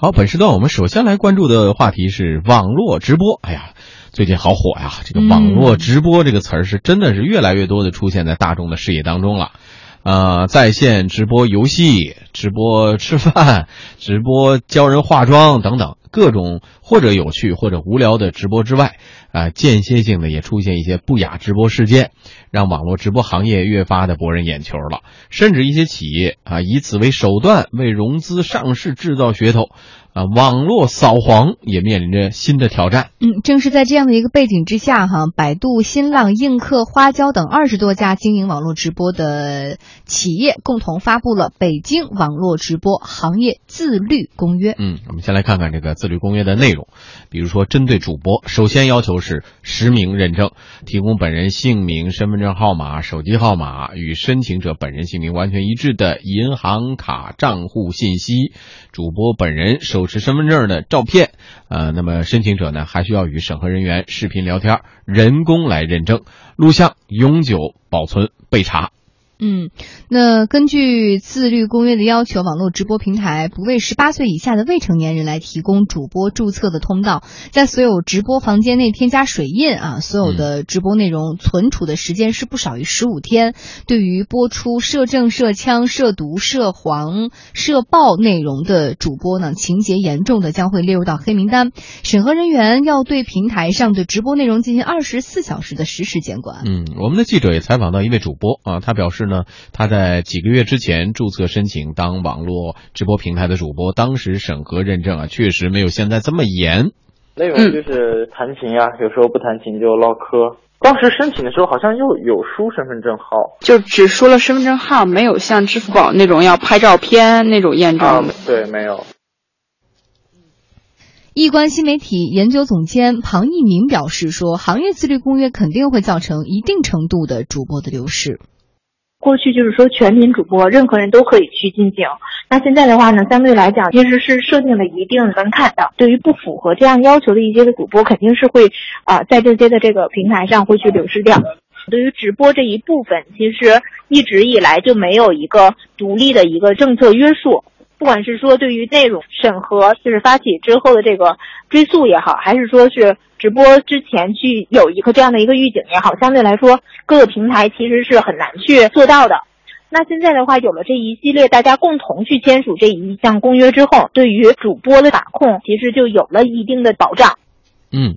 好，本时段我们首先来关注的话题是网络直播。哎呀，最近好火呀！这个网络直播这个词儿是真的是越来越多的出现在大众的视野当中了。呃，在线直播游戏、直播吃饭、直播教人化妆等等各种或者有趣或者无聊的直播之外，啊，间歇性的也出现一些不雅直播事件，让网络直播行业越发的博人眼球了。甚至一些企业啊，以此为手段为融资上市制造噱头。啊，网络扫黄也面临着新的挑战。嗯，正是在这样的一个背景之下，哈，百度、新浪、映客、花椒等二十多家经营网络直播的企业共同发布了《北京网络直播行业自律公约》。嗯，我们先来看看这个自律公约的内容。比如说，针对主播，首先要求是实名认证，提供本人姓名、身份证号码、手机号码与申请者本人姓名完全一致的银行卡账户信息，主播本人手。持身份证的照片，呃，那么申请者呢还需要与审核人员视频聊天，人工来认证，录像永久保存备查。嗯，那根据自律公约的要求，网络直播平台不为十八岁以下的未成年人来提供主播注册的通道，在所有直播房间内添加水印啊，所有的直播内容存储的时间是不少于十五天。对于播出涉政、涉枪、涉毒、涉黄、涉暴内容的主播呢，情节严重的将会列入到黑名单。审核人员要对平台上的直播内容进行二十四小时的实时监管。嗯，我们的记者也采访到一位主播啊，他表示。呢，他在几个月之前注册申请当网络直播平台的主播，当时审核认证啊，确实没有现在这么严。内容就是弹琴呀，有时候不弹琴就唠嗑。当时申请的时候好像又有输身份证号，就只输了身份证号，没有像支付宝那种要拍照片那种验证。对，没有。易观新媒体研究总监庞一鸣表示说：“行业自律公约肯定会造成一定程度的主播的流失。”过去就是说全民主播，任何人都可以去进行。那现在的话呢，相对来讲，其实是设定了一定门槛的。对于不符合这样要求的一些的主播，肯定是会啊，在这些的这个平台上会去流失掉。对于直播这一部分，其实一直以来就没有一个独立的一个政策约束。不管是说对于内容审核，就是发起之后的这个追溯也好，还是说是直播之前去有一个这样的一个预警也好，相对来说各个平台其实是很难去做到的。那现在的话，有了这一系列大家共同去签署这一项公约之后，对于主播的把控其实就有了一定的保障。嗯，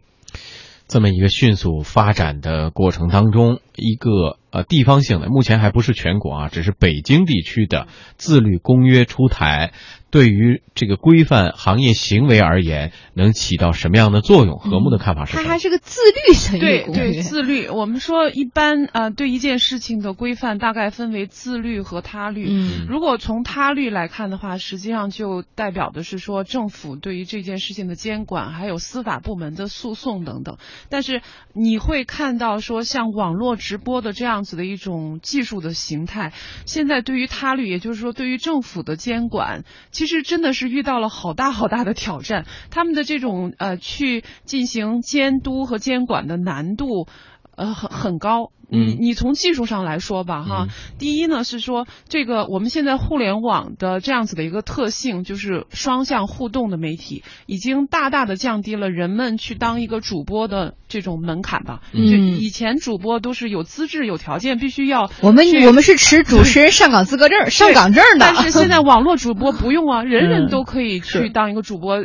这么一个迅速发展的过程当中，一个。呃，地方性的目前还不是全国啊，只是北京地区的自律公约出台。对于这个规范行业行为而言，能起到什么样的作用？何木的看法是？它还是个自律的对对，自律。我们说一般啊，对一件事情的规范大概分为自律和他律。嗯，如果从他律来看的话，实际上就代表的是说政府对于这件事情的监管，还有司法部门的诉讼等等。但是你会看到说，像网络直播的这样子的一种技术的形态，现在对于他律，也就是说对于政府的监管。其实真的是遇到了好大好大的挑战，他们的这种呃去进行监督和监管的难度，呃很很高。你你从技术上来说吧，哈，第一呢是说这个我们现在互联网的这样子的一个特性，就是双向互动的媒体，已经大大的降低了人们去当一个主播的这种门槛吧。嗯，以前主播都是有资质、有条件，必须要我们我们是持主持人上岗资格证、上岗证的。但是现在网络主播不用啊，人人都可以去当一个主播，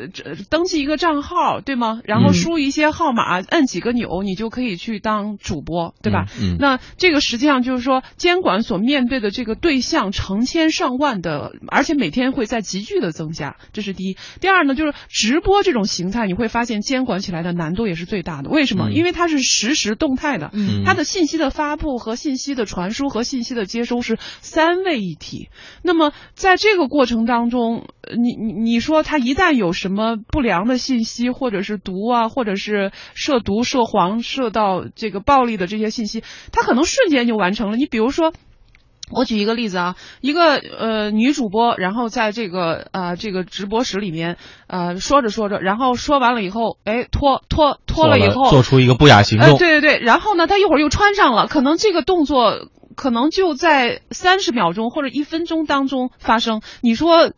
登记一个账号，对吗？然后输一些号码，按几个钮，你就可以去当主播，对吧？嗯。那这个实际上就是说，监管所面对的这个对象成千上万的，而且每天会在急剧的增加，这是第一。第二呢，就是直播这种形态，你会发现监管起来的难度也是最大的。为什么？因为它是实时动态的，它的信息的发布和信息的传输和信息的接收是三位一体。那么在这个过程当中，你你你说它一旦有什么不良的信息，或者是毒啊，或者是涉毒、涉黄、涉到这个暴力的这些信息。他可能瞬间就完成了。你比如说，我举一个例子啊，一个呃女主播，然后在这个呃这个直播室里面呃说着说着，然后说完了以后，哎脱脱脱了以后，做出一个不雅行动。对对对，然后呢，他一会儿又穿上了，可能这个动作可能就在三十秒钟或者一分钟当中发生。你说？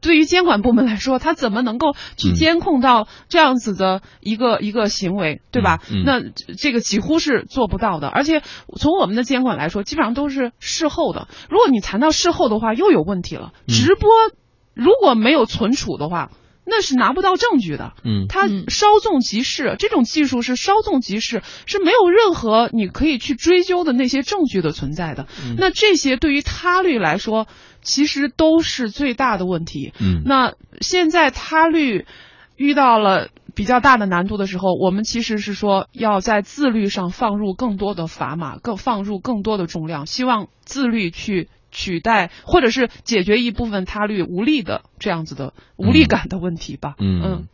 对于监管部门来说，他怎么能够去嗯监控到这样子的一个、一个行为，对吧？嗯嗯那这这个几乎是做不到的。而且从我们的监管来说，基本上都是事后的。如果你谈到事后的话，又有问题了。嗯直播如果没有存储的话，那是拿不到证据的。嗯它嗯稍纵即逝，这种技术是稍纵即逝，是没有任何你可以去追究的那些证据的存在的。嗯那这些对于他律来说，其实都是最大的问题。嗯那现在他律遇到了比较大的难度的时候，我们其实是说要在自律上放入更多的砝码，更放入更多的重量，希望自律去取代或者是解决一部分他律无力的这样子的无力感的问题吧。嗯嗯，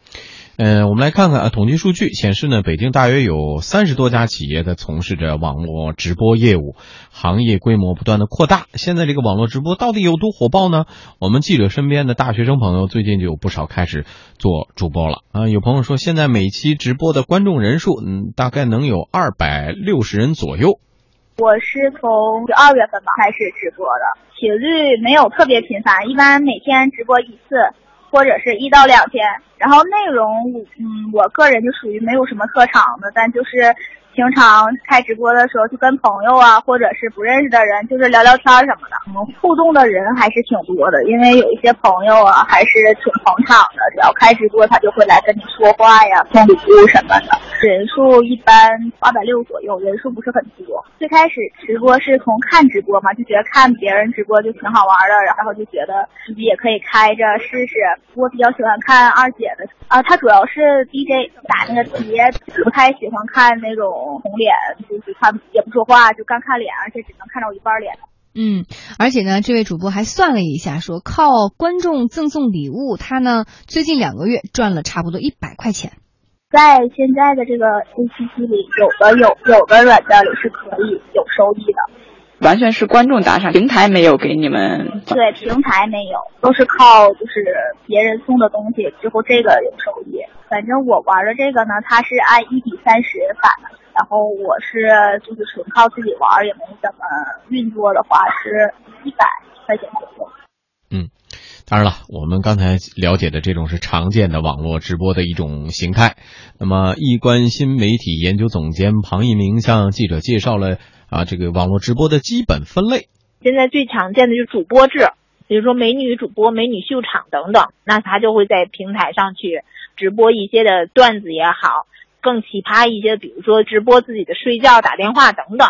呃，我们来看看啊，统计数据显示呢，北京大约有三十多家企业在从事着网络直播业务，行业规模不断的扩大。现在这个网络直播到底有多火爆呢？我们记者身边的大学生朋友最近就有不少开始做主播了啊。有朋友说，现在每期直播的观众人数，嗯，大概能有二百六十人左右。我是从十二月份吧开始直播的，频率没有特别频繁，一般每天直播一次，或者是一到两天。然后内容，嗯，我个人就属于没有什么特长的，但就是平常开直播的时候，就跟朋友啊，或者是不认识的人，就是聊聊天什么的。嗯，互动的人还是挺多的，因为有一些朋友啊，还是挺捧场的。只要开直播，他就会来跟你说话呀，送礼物什么的。人数一般八百六左右，人数不是很多。最开始直播是从看直播嘛，就觉得看别人直播就挺好玩的，然后就觉得自己也可以开着试试。我比较喜欢看二姐的啊，她主要是 DJ 打那个碟，不太喜欢看那种红脸，就是她也不说话，就干看脸，而且只能看到我一半脸。嗯，而且呢，这位主播还算了一下，说靠观众赠送礼物，他呢最近两个月赚了差不多一百块钱。在现在的这个 APP 里，有的有有的软件里是可以有收益的，完全是观众打赏，平台没有给你们。对，平台没有，都是靠就是别人送的东西之后这个有收益。反正我玩的这个呢，它是按一比三十返的，然后我是就是纯靠自己玩，也没怎么运作的话是一百块钱左右。嗯，当然了，我们刚才了解的这种是常见的网络直播的一种形态。那么，易观新媒体研究总监庞一鸣向记者介绍了啊这个网络直播的基本分类。现在最常见的就是主播制，比如说美女主播、美女秀场等等，那他就会在平台上去直播一些的段子也好，更奇葩一些，比如说直播自己的睡觉、打电话等等。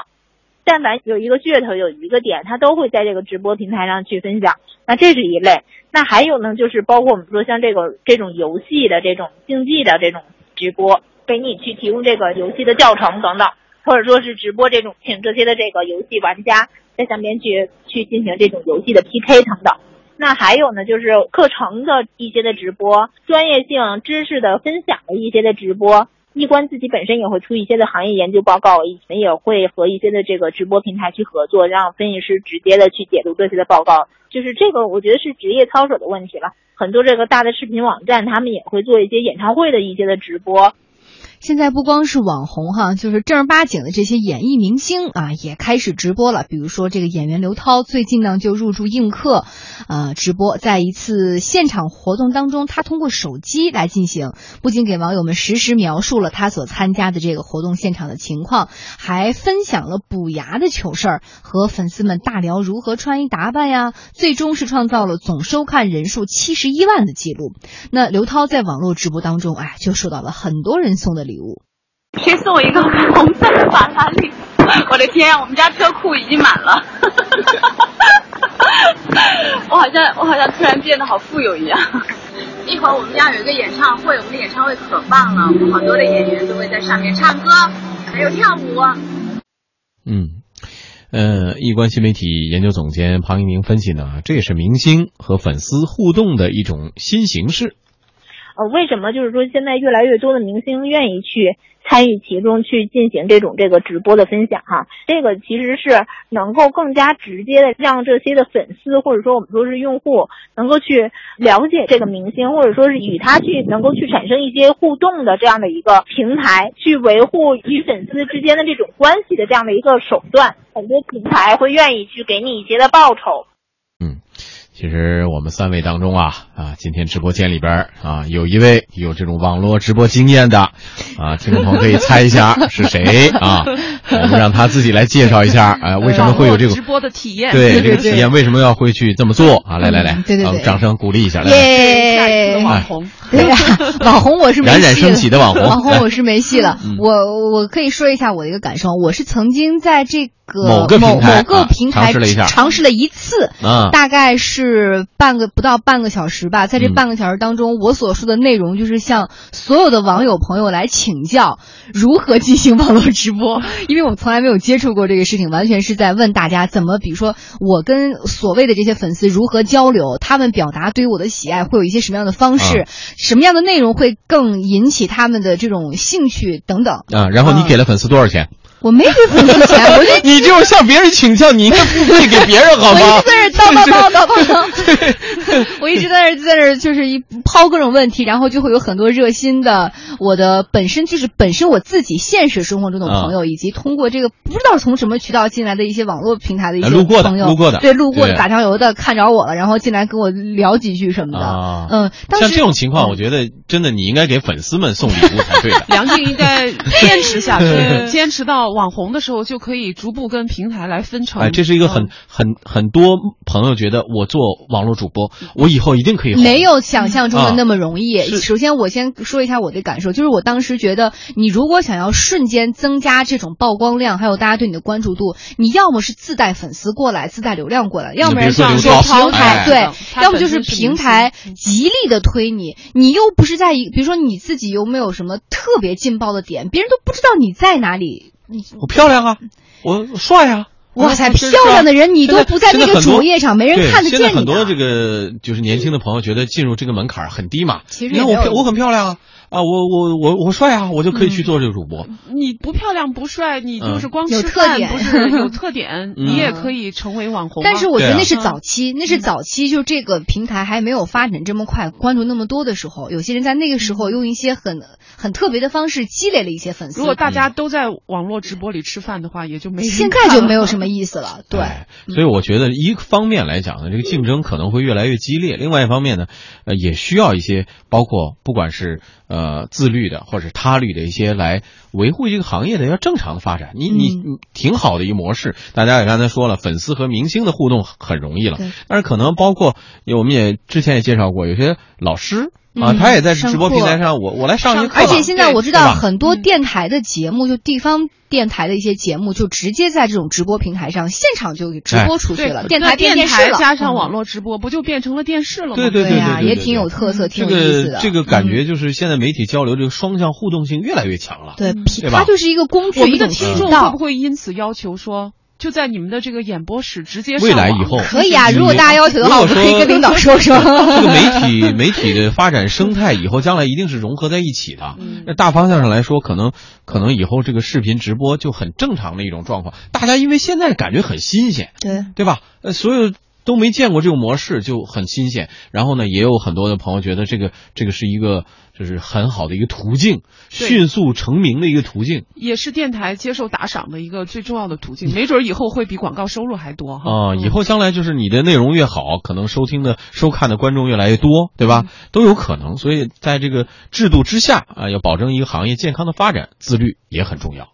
但凡有一个噱头，有一个点，他都会在这个直播平台上去分享。那这是一类。那还有呢，就是包括我们说像这个这种游戏的这种竞技的这种直播，给你去提供这个游戏的教程等等，或者说是直播这种请这些的这个游戏玩家在上面去去进行这种游戏的 PK 等等。那还有呢，就是课程的一些的直播，专业性知识的分享的一些的直播。易观自己本身也会出一些的行业研究报告，以前也会和一些的这个直播平台去合作，让分析师直接的去解读这些的报告。就是这个，我觉得是职业操守的问题了。很多这个大的视频网站，他们也会做一些演唱会的一些的直播。现在不光是网红哈，就是正儿八经的这些演艺明星啊，也开始直播了。比如说这个演员刘涛，最近呢就入驻映客，呃，直播。在一次现场活动当中，他通过手机来进行，不仅给网友们实时描述了他所参加的这个活动现场的情况，还分享了补牙的糗事儿，和粉丝们大聊如何穿衣打扮呀。最终是创造了总收看人数七十一万的记录。那刘涛在网络直播当中，哎，就收到了很多人送的礼物。谁送我一个红色的法拉利？我的天，我们家车库已经满了。我好像我好像突然变得好富有一样。一会儿我们家有一个演唱会，我们的演唱会可棒了，我们好多的演员都会在上面唱歌，还有跳舞。嗯，呃，易观新媒体研究总监庞一鸣分析呢，这也是明星和粉丝互动的一种新形式。呃，为什么就是说现在越来越多的明星愿意去参与其中去进行这种这个直播的分享哈？这个其实是能够更加直接的让这些的粉丝或者说我们说是用户能够去了解这个明星，或者说是与他去能够去产生一些互动的这样的一个平台，去维护与粉丝之间的这种关系的这样的一个手段。很多平台会愿意去给你一些的报酬。嗯其实我们三位当中啊啊，今天直播间里边啊，有一位有这种网络直播经验的啊，听众朋友可以猜一下是谁啊？我们让他自己来介绍一下，哎、为什么会有这个直播的体验？对这个体验，为什么要会去这么做啊？来来来，嗯对对对。啊掌声鼓励一下，来来，耶！网红，对呀、网红我是没戏了。冉冉升起的网红网红我是没戏了。嗯。我我可以说一下我的一个感受，我是曾经在这个某个平台某个啊平台尝试了一下。尝试了一次，啊，大概是半个不到半个小时吧，在这嗯。半个小时当中，我所说的内容就是向所有的网友朋友来请教如何进行网络直播，因为我从来没有接触过这个事情，完全是在问大家怎么，比如说我跟所谓的这些粉丝如何交流，他们表达对于我的喜爱会有一些什么样的方式，啊什么样的内容会更引起他们的这种兴趣等等。啊，然后你给了粉丝多少钱？我没给粉丝钱，我就 你就是向别人请教，你应该付费给别人好吗我一吗直？在这叨叨叨叨叨叨 我一直在那在那就是一抛各种问题，然后就会有很多热心的我的本身就是本身我自己现实生活中的朋友，以及通过这个不知道从什么渠道进来的一些网络平台的一些哎路过的朋友，路过的对路过的打酱油的看着我了，然后进来跟我聊几句什么的，啊嗯，当时像这种情况，我觉得真的你应该给粉丝们送礼物才对的。梁静应该坚持下去，坚持到网红的时候，就可以逐步跟平台来分成。哎，这是一个很嗯很很多朋友觉得我做网络主播，我以后一定可以红。没有想象中的那么容易。啊首先，我先说一下我的感受，就是我当时觉得，你如果想要瞬间增加这种曝光量，还有大家对你的关注度，你要么是自带粉丝过来，自带流量过来，要不然就是刘涛平台、哎对，要么就是平台极力的推你，你又不是在一，比如说你自己又没有什么特别劲爆的点，别人都不知道你在哪里。我漂亮啊，我帅啊。哇塞，啊漂亮的人你都不在那个主页上，没人看得现在见你的。很多这个就是年轻的朋友觉得进入这个门槛很低嘛。你看我漂我很漂亮啊啊，我我我我帅啊，我就可以去做这个主播。你不漂亮不帅，你就是光有吃饭特点不是 有特点，嗯你也可以成为网红啊。但是我觉得那是早期，那是早期，就这个平台还没有发展这么快，关注那么多的时候，有些人在那个时候用一些很很特别的方式积累了一些粉丝。如果大家都在网络直播里吃饭的话，也就没人现在就没有 什么意思了，对。哎所以我觉得一方面来讲呢，这个竞争可能会越来越激烈；另外一方面呢，呃，也需要一些包括不管是呃自律的或者他律的一些来维护这个行业的要正常的发展。你你挺好的一个模式，大家也刚才说了，粉丝和明星的互动很很容易了，但是可能包括我们也之前也介绍过，有些老师。啊，嗯他也在直播平台上，我我来上一课，而且现在我知道很多电台的节目，就地方电台的一些节目，就直接在这种直播平台上现场就给直播出去对了，电那台变电电视加上网络直播，不就变成了电视了吗？对对对呀，对对也挺有特色，挺这有意思的。个这个感觉嗯就是现在媒体交流这个双向互动性越来越强了。对，对吧它就是一个工具，我们的一个听众会不。会因此要求说，就在你们的这个演播室直接未来以后可以啊，如果大家要求的话，我可以跟领导说说。这个媒体媒体的发展生态以后将来一定是融合在一起的。嗯那大方向上来说，可能可能以后这个视频直播就很正常的一种状况。大家因为现在感觉很新鲜，对，对吧？呃，所有都没见过这个模式，就很新鲜。然后呢，也有很多的朋友觉得这个这个是一个就是很好的一个途径，迅速成名的一个途径。也是电台接受打赏的一个最重要的途径，没准儿以后会比广告收入还多哈。啊、嗯以后将来就是你的内容越好，可能收听的、收看的观众越来越多，对吧？都有可能。所以在这个制度之下啊、要保证一个行业健康的发展，自律也很重要。